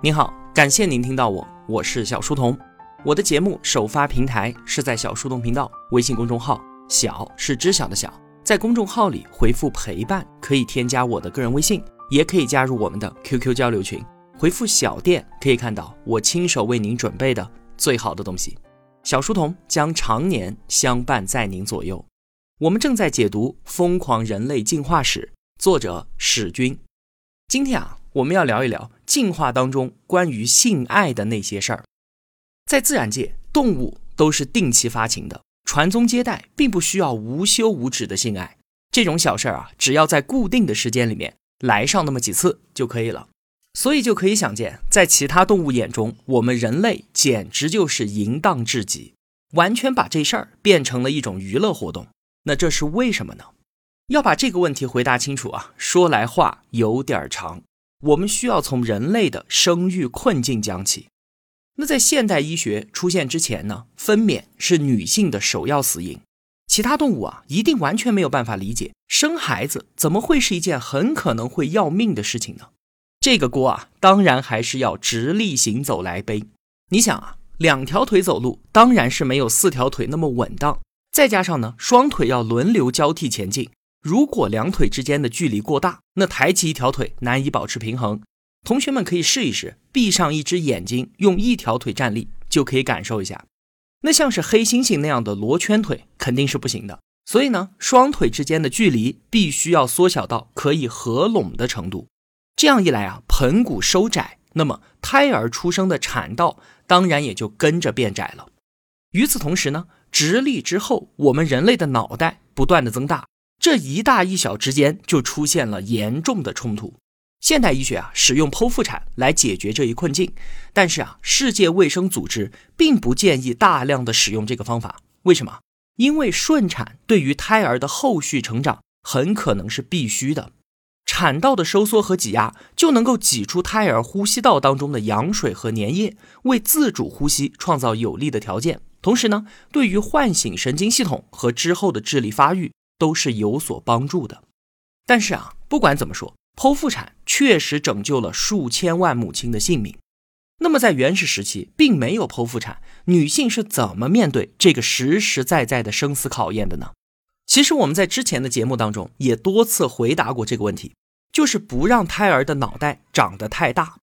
您好，感谢您听到我，我是小书童。我的节目首发平台是在小书童频道微信公众号，小是知晓的小，在公众号里回复陪伴，可以添加我的个人微信，也可以加入我们的 QQ 交流群。回复小店可以看到我亲手为您准备的最好的东西。小书童将常年相伴在您左右。我们正在解读《疯狂人类进化史》，作者史君。今天啊，我们要聊一聊。进化当中关于性爱的那些事儿，在自然界，动物都是定期发情的，传宗接代并不需要无休无止的性爱。这种小事儿啊，只要在固定的时间里面来上那么几次就可以了。所以就可以想见，在其他动物眼中，我们人类简直就是淫荡至极，完全把这事儿变成了一种娱乐活动。那这是为什么呢？要把这个问题回答清楚啊，说来话有点长。我们需要从人类的生育困境讲起。那在现代医学出现之前呢，分娩是女性的首要死因。其他动物啊，一定完全没有办法理解，生孩子怎么会是一件很可能会要命的事情呢？这个锅啊，当然还是要直立行走来背。你想啊，两条腿走路，当然是没有四条腿那么稳当。再加上呢，双腿要轮流交替前进。如果两腿之间的距离过大，那抬起一条腿难以保持平衡。同学们可以试一试，闭上一只眼睛，用一条腿站立，就可以感受一下。那像是黑猩猩那样的罗圈腿肯定是不行的。所以呢，双腿之间的距离必须要缩小到可以合拢的程度。这样一来啊，盆骨收窄，那么胎儿出生的产道当然也就跟着变窄了。与此同时呢，直立之后，我们人类的脑袋不断的增大。这一大一小之间就出现了严重的冲突。现代医学啊，使用剖腹产来解决这一困境，但是啊，世界卫生组织并不建议大量的使用这个方法。为什么？因为顺产对于胎儿的后续成长很可能是必须的。产道的收缩和挤压就能够挤出胎儿呼吸道当中的羊水和粘液，为自主呼吸创造有利的条件。同时呢，对于唤醒神经系统和之后的智力发育。都是有所帮助的，但是啊，不管怎么说，剖腹产确实拯救了数千万母亲的性命。那么在原始时期，并没有剖腹产，女性是怎么面对这个实实在在的生死考验的呢？其实我们在之前的节目当中也多次回答过这个问题，就是不让胎儿的脑袋长得太大，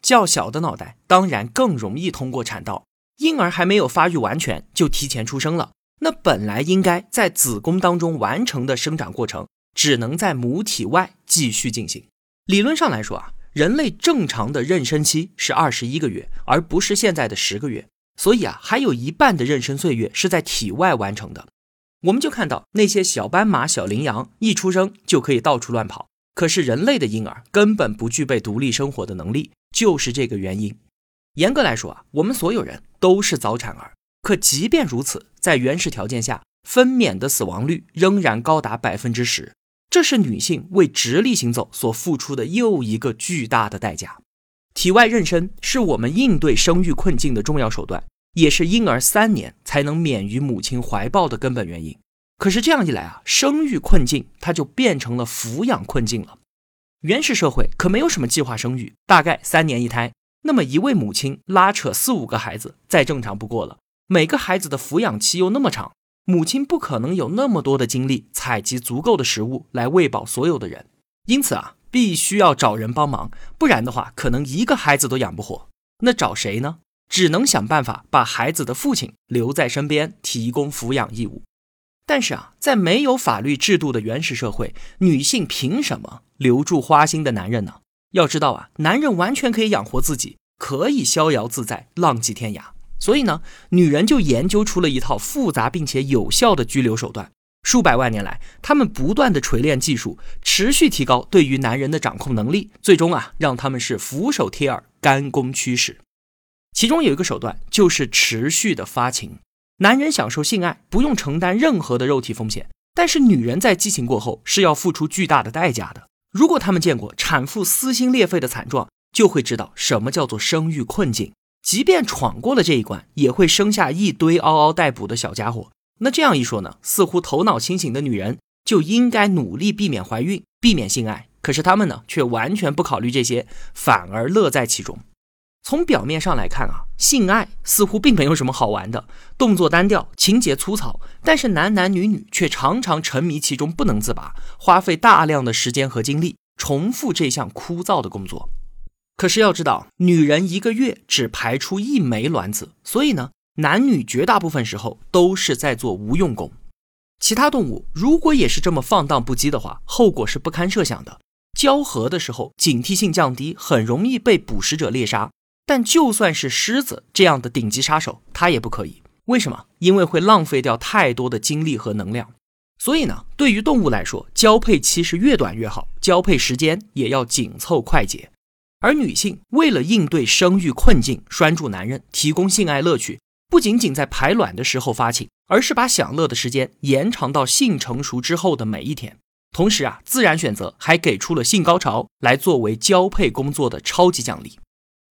较小的脑袋当然更容易通过产道，婴儿还没有发育完全就提前出生了。那本来应该在子宫当中完成的生长过程，只能在母体外继续进行。理论上来说啊，人类正常的妊娠期是二十一个月，而不是现在的十个月。所以啊，还有一半的妊娠岁月是在体外完成的。我们就看到那些小斑马、小羚羊一出生就可以到处乱跑，可是人类的婴儿根本不具备独立生活的能力，就是这个原因。严格来说啊，我们所有人都是早产儿。可即便如此，在原始条件下，分娩的死亡率仍然高达百分之十。这是女性为直立行走所付出的又一个巨大的代价。体外妊娠是我们应对生育困境的重要手段，也是婴儿三年才能免于母亲怀抱的根本原因。可是这样一来啊，生育困境它就变成了抚养困境了。原始社会可没有什么计划生育，大概三年一胎，那么一位母亲拉扯四五个孩子，再正常不过了。每个孩子的抚养期又那么长，母亲不可能有那么多的精力采集足够的食物来喂饱所有的人，因此啊，必须要找人帮忙，不然的话，可能一个孩子都养不活。那找谁呢？只能想办法把孩子的父亲留在身边，提供抚养义务。但是啊，在没有法律制度的原始社会，女性凭什么留住花心的男人呢？要知道啊，男人完全可以养活自己，可以逍遥自在，浪迹天涯。所以呢，女人就研究出了一套复杂并且有效的拘留手段。数百万年来，他们不断的锤炼技术，持续提高对于男人的掌控能力，最终啊，让他们是俯首帖耳、甘弓驱使。其中有一个手段就是持续的发情。男人享受性爱不用承担任何的肉体风险，但是女人在激情过后是要付出巨大的代价的。如果他们见过产妇撕心裂肺的惨状，就会知道什么叫做生育困境。即便闯过了这一关，也会生下一堆嗷嗷待哺的小家伙。那这样一说呢，似乎头脑清醒的女人就应该努力避免怀孕，避免性爱。可是他们呢，却完全不考虑这些，反而乐在其中。从表面上来看啊，性爱似乎并没有什么好玩的，动作单调，情节粗糙，但是男男女女却常常沉迷其中不能自拔，花费大量的时间和精力重复这项枯燥的工作。可是要知道，女人一个月只排出一枚卵子，所以呢，男女绝大部分时候都是在做无用功。其他动物如果也是这么放荡不羁的话，后果是不堪设想的。交合的时候，警惕性降低，很容易被捕食者猎杀。但就算是狮子这样的顶级杀手，它也不可以。为什么？因为会浪费掉太多的精力和能量。所以呢，对于动物来说，交配期是越短越好，交配时间也要紧凑快捷。而女性为了应对生育困境，拴住男人，提供性爱乐趣，不仅仅在排卵的时候发情，而是把享乐的时间延长到性成熟之后的每一天。同时啊，自然选择还给出了性高潮来作为交配工作的超级奖励。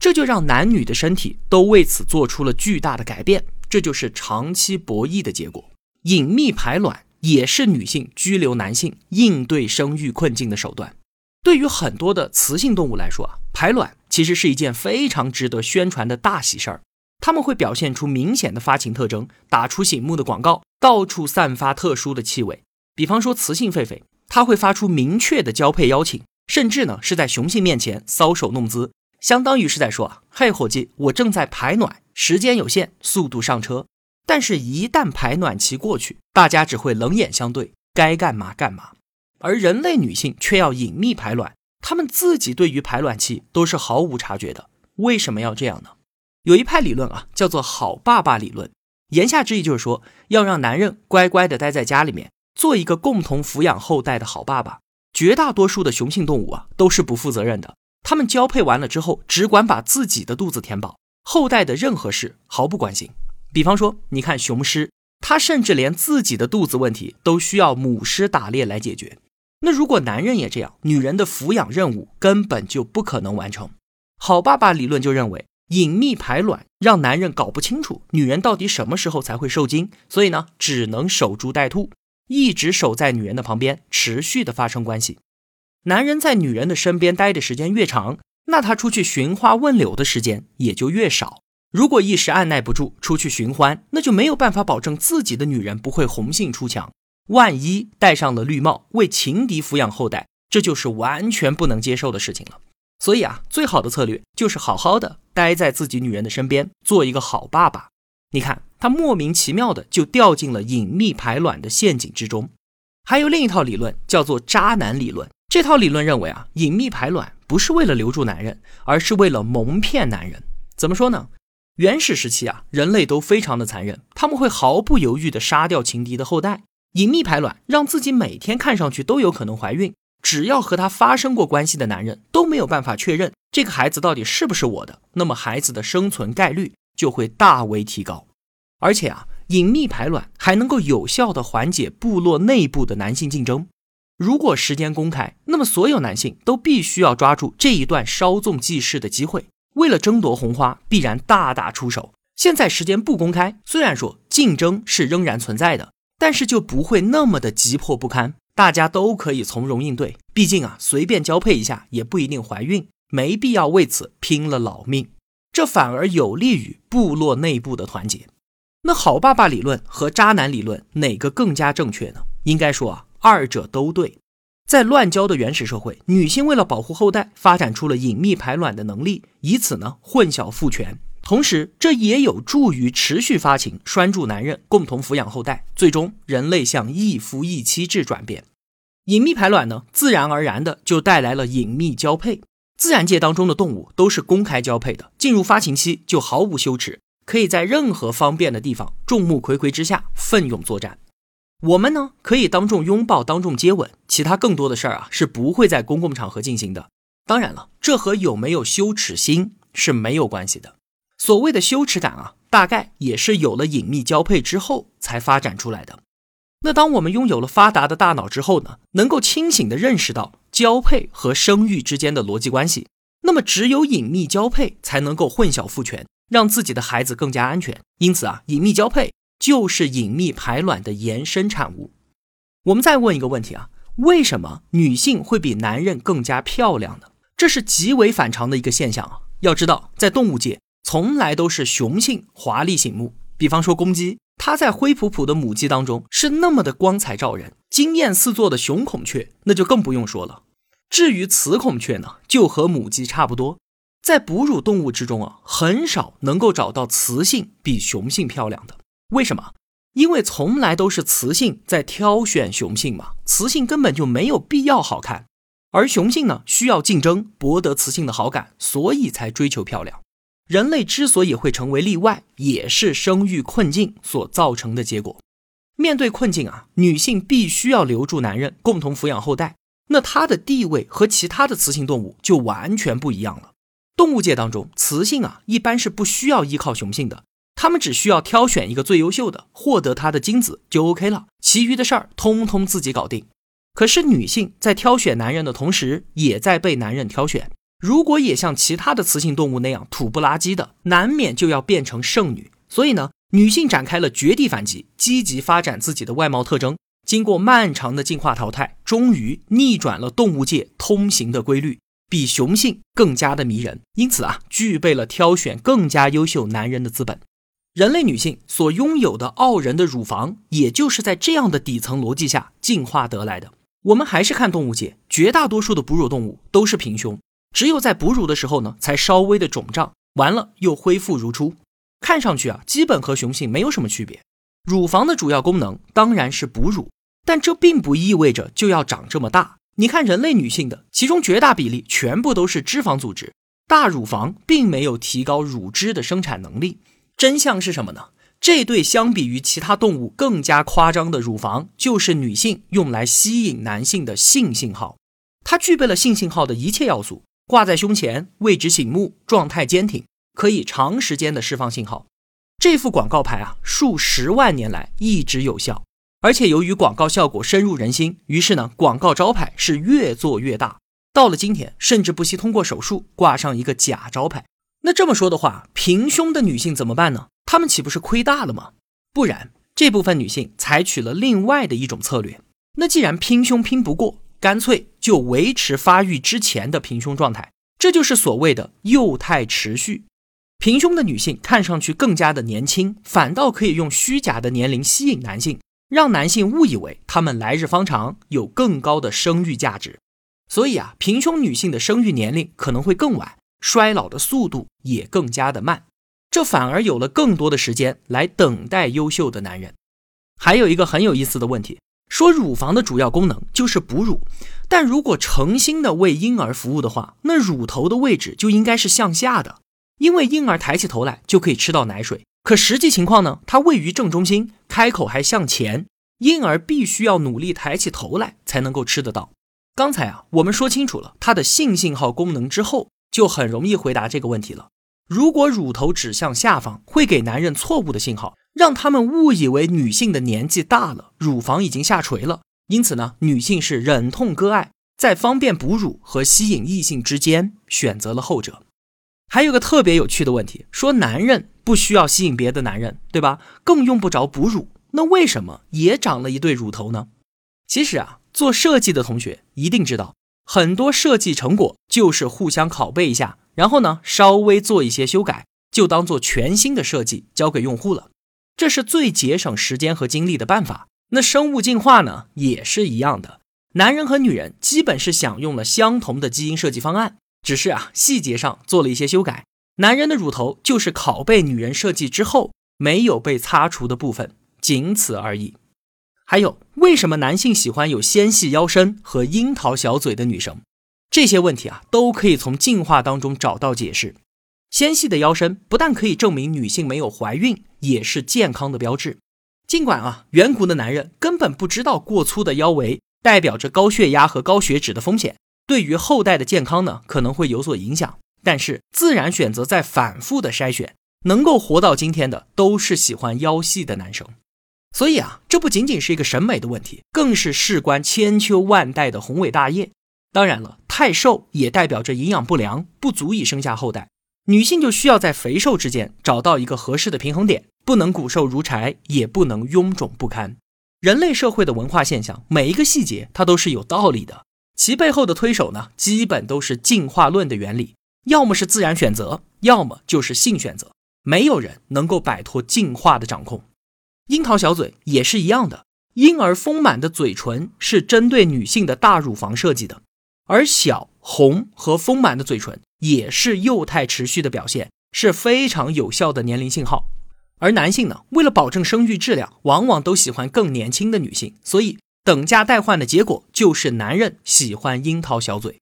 这就让男女的身体都为此做出了巨大的改变，这就是长期博弈的结果。隐秘排卵也是女性拘留男性、应对生育困境的手段。对于很多的雌性动物来说啊，排卵其实是一件非常值得宣传的大喜事儿。它们会表现出明显的发情特征，打出醒目的广告，到处散发特殊的气味。比方说雌性狒狒，它会发出明确的交配邀请，甚至呢是在雄性面前搔首弄姿。相当于是在说啊，嘿，伙计，我正在排卵，时间有限，速度上车。但是，一旦排卵期过去，大家只会冷眼相对，该干嘛干嘛。而人类女性却要隐秘排卵，她们自己对于排卵期都是毫无察觉的。为什么要这样呢？有一派理论啊，叫做“好爸爸理论”，言下之意就是说，要让男人乖乖的待在家里面，做一个共同抚养后代的好爸爸。绝大多数的雄性动物啊，都是不负责任的。他们交配完了之后，只管把自己的肚子填饱，后代的任何事毫不关心。比方说，你看雄狮，它甚至连自己的肚子问题都需要母狮打猎来解决。那如果男人也这样，女人的抚养任务根本就不可能完成。好爸爸理论就认为，隐秘排卵让男人搞不清楚女人到底什么时候才会受精，所以呢，只能守株待兔，一直守在女人的旁边，持续的发生关系。男人在女人的身边待的时间越长，那他出去寻花问柳的时间也就越少。如果一时按耐不住出去寻欢，那就没有办法保证自己的女人不会红杏出墙。万一戴上了绿帽为情敌抚养后代，这就是完全不能接受的事情了。所以啊，最好的策略就是好好的待在自己女人的身边，做一个好爸爸。你看，他莫名其妙的就掉进了隐秘排卵的陷阱之中。还有另一套理论叫做渣男理论。这套理论认为啊，隐秘排卵不是为了留住男人，而是为了蒙骗男人。怎么说呢？原始时期啊，人类都非常的残忍，他们会毫不犹豫地杀掉情敌的后代。隐秘排卵让自己每天看上去都有可能怀孕，只要和他发生过关系的男人都没有办法确认这个孩子到底是不是我的，那么孩子的生存概率就会大为提高。而且啊，隐秘排卵还能够有效地缓解部落内部的男性竞争。如果时间公开，那么所有男性都必须要抓住这一段稍纵即逝的机会，为了争夺红花，必然大打出手。现在时间不公开，虽然说竞争是仍然存在的，但是就不会那么的急迫不堪，大家都可以从容应对。毕竟啊，随便交配一下也不一定怀孕，没必要为此拼了老命，这反而有利于部落内部的团结。那好爸爸理论和渣男理论哪个更加正确呢？应该说啊。二者都对，在乱交的原始社会，女性为了保护后代，发展出了隐秘排卵的能力，以此呢混淆父权。同时，这也有助于持续发情，拴住男人，共同抚养后代。最终，人类向一夫一妻制转变。隐秘排卵呢，自然而然的就带来了隐秘交配。自然界当中的动物都是公开交配的，进入发情期就毫无羞耻，可以在任何方便的地方，众目睽睽之下奋勇作战。我们呢可以当众拥抱、当众接吻，其他更多的事儿啊是不会在公共场合进行的。当然了，这和有没有羞耻心是没有关系的。所谓的羞耻感啊，大概也是有了隐秘交配之后才发展出来的。那当我们拥有了发达的大脑之后呢，能够清醒地认识到交配和生育之间的逻辑关系，那么只有隐秘交配才能够混淆父权，让自己的孩子更加安全。因此啊，隐秘交配。就是隐秘排卵的延伸产物。我们再问一个问题啊，为什么女性会比男人更加漂亮呢？这是极为反常的一个现象啊。要知道，在动物界，从来都是雄性华丽醒目。比方说公鸡，它在灰扑扑的母鸡当中是那么的光彩照人，惊艳四座的雄孔雀那就更不用说了。至于雌孔雀呢，就和母鸡差不多。在哺乳动物之中啊，很少能够找到雌性比雄性漂亮的。为什么？因为从来都是雌性在挑选雄性嘛，雌性根本就没有必要好看，而雄性呢，需要竞争博得雌性的好感，所以才追求漂亮。人类之所以会成为例外，也是生育困境所造成的结果。面对困境啊，女性必须要留住男人，共同抚养后代，那她的地位和其他的雌性动物就完全不一样了。动物界当中，雌性啊一般是不需要依靠雄性的，它们只需要挑选一个最优秀的，获得它的精子就 OK 了，其余的事儿通通自己搞定。可是女性在挑选男人的同时，也在被男人挑选。如果也像其他的雌性动物那样土不拉几的，难免就要变成剩女。所以呢，女性展开了绝地反击，积极发展自己的外貌特征，经过漫长的进化淘汰，终于逆转了动物界通行的规律。比雄性更加的迷人，因此啊，具备了挑选更加优秀男人的资本。人类女性所拥有的傲人的乳房，也就是在这样的底层逻辑下进化得来的。我们还是看动物界，绝大多数的哺乳动物都是平胸，只有在哺乳的时候呢，才稍微的肿胀，完了又恢复如初，看上去啊，基本和雄性没有什么区别。乳房的主要功能当然是哺乳，但这并不意味着就要长这么大。你看，人类女性的其中绝大比例全部都是脂肪组织，大乳房并没有提高乳汁的生产能力。真相是什么呢？这对相比于其他动物更加夸张的乳房，就是女性用来吸引男性的性信号。它具备了性信号的一切要素，挂在胸前，位置醒目，状态坚挺，可以长时间的释放信号。这副广告牌啊，数十万年来一直有效。而且由于广告效果深入人心，于是呢，广告招牌是越做越大。到了今天，甚至不惜通过手术挂上一个假招牌。那这么说的话，平胸的女性怎么办呢？她们岂不是亏大了吗？不然，这部分女性采取了另外的一种策略。那既然拼胸拼不过，干脆就维持发育之前的平胸状态，这就是所谓的幼态持续。平胸的女性看上去更加的年轻，反倒可以用虚假的年龄吸引男性。让男性误以为他们来日方长，有更高的生育价值，所以啊，平胸女性的生育年龄可能会更晚，衰老的速度也更加的慢，这反而有了更多的时间来等待优秀的男人。还有一个很有意思的问题，说乳房的主要功能就是哺乳，但如果诚心的为婴儿服务的话，那乳头的位置就应该是向下的，因为婴儿抬起头来就可以吃到奶水。可实际情况呢？它位于正中心，开口还向前，婴儿必须要努力抬起头来才能够吃得到。刚才啊，我们说清楚了它的性信号功能之后，就很容易回答这个问题了。如果乳头指向下方，会给男人错误的信号，让他们误以为女性的年纪大了，乳房已经下垂了。因此呢，女性是忍痛割爱，在方便哺乳和吸引异性之间选择了后者。还有个特别有趣的问题，说男人不需要吸引别的男人，对吧？更用不着哺乳，那为什么也长了一对乳头呢？其实啊，做设计的同学一定知道，很多设计成果就是互相拷贝一下，然后呢稍微做一些修改，就当做全新的设计交给用户了。这是最节省时间和精力的办法。那生物进化呢也是一样的，男人和女人基本是享用了相同的基因设计方案。只是啊，细节上做了一些修改。男人的乳头就是拷贝女人设计之后没有被擦除的部分，仅此而已。还有，为什么男性喜欢有纤细腰身和樱桃小嘴的女生？这些问题啊，都可以从进化当中找到解释。纤细的腰身不但可以证明女性没有怀孕，也是健康的标志。尽管啊，远古的男人根本不知道过粗的腰围代表着高血压和高血脂的风险。对于后代的健康呢，可能会有所影响。但是自然选择在反复的筛选，能够活到今天的都是喜欢腰细的男生。所以啊，这不仅仅是一个审美的问题，更是事关千秋万代的宏伟大业。当然了，太瘦也代表着营养不良，不足以生下后代。女性就需要在肥瘦之间找到一个合适的平衡点，不能骨瘦如柴，也不能臃肿不堪。人类社会的文化现象，每一个细节它都是有道理的。其背后的推手呢，基本都是进化论的原理。要么是自然选择，要么就是性选择。没有人能够摆脱进化的掌控。樱桃小嘴也是一样的，婴儿丰满的嘴唇是针对女性的大乳房设计的，而小红和丰满的嘴唇也是幼态持续的表现，是非常有效的年龄信号。而男性呢，为了保证生育质量，往往都喜欢更年轻的女性，所以等价代换的结果就是男人喜欢樱桃小嘴。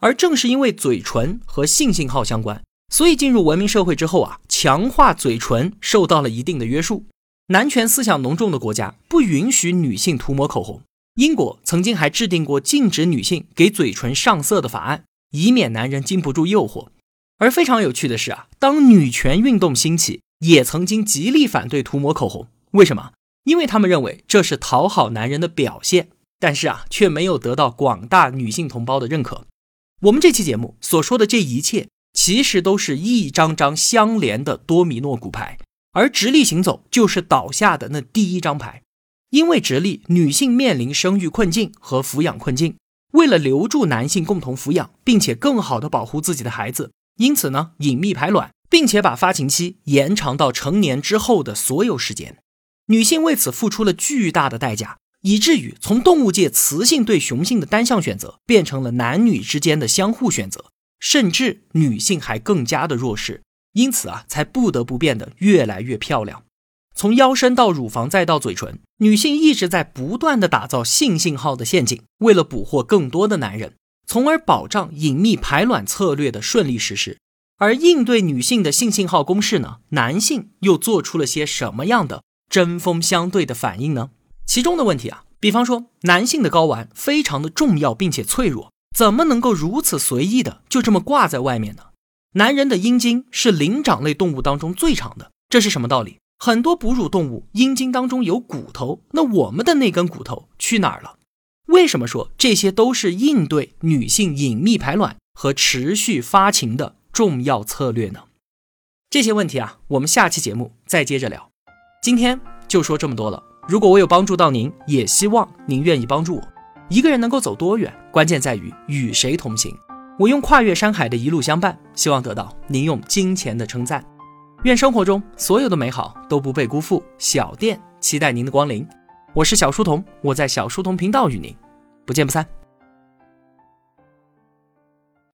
而正是因为嘴唇和性信号相关，所以进入文明社会之后啊，强化嘴唇受到了一定的约束。男权思想浓重的国家不允许女性涂抹口红，英国曾经还制定过禁止女性给嘴唇上色的法案，以免男人经不住诱惑。而非常有趣的是啊，当女权运动兴起。也曾经极力反对涂抹口红，为什么？因为他们认为这是讨好男人的表现，但是啊，却没有得到广大女性同胞的认可。我们这期节目所说的这一切，其实都是一张张相连的多米诺骨牌，而直立行走就是倒下的那第一张牌。因为直立，女性面临生育困境和抚养困境，为了留住男性共同抚养，并且更好的保护自己的孩子，因此呢，隐秘排卵。并且把发情期延长到成年之后的所有时间，女性为此付出了巨大的代价，以至于从动物界雌性对雄性的单向选择，变成了男女之间的相互选择，甚至女性还更加的弱势，因此啊，才不得不变得越来越漂亮。从腰身到乳房再到嘴唇，女性一直在不断的打造性信号的陷阱，为了捕获更多的男人，从而保障隐秘排卵策略的顺利实施。而应对女性的性信号攻势呢？男性又做出了些什么样的针锋相对的反应呢？其中的问题啊，比方说男性的睾丸非常的重要并且脆弱，怎么能够如此随意的就这么挂在外面呢？男人的阴茎是灵长类动物当中最长的，这是什么道理？很多哺乳动物阴茎当中有骨头，那我们的那根骨头去哪儿了？为什么说这些都是应对女性隐秘排卵和持续发情的？重要策略呢？这些问题啊，我们下期节目再接着聊。今天就说这么多了。如果我有帮助到您，也希望您愿意帮助我。一个人能够走多远，关键在于与谁同行。我用跨越山海的一路相伴，希望得到您用金钱的称赞。愿生活中所有的美好都不被辜负。小店期待您的光临。我是小书童，我在小书童频道与您不见不散。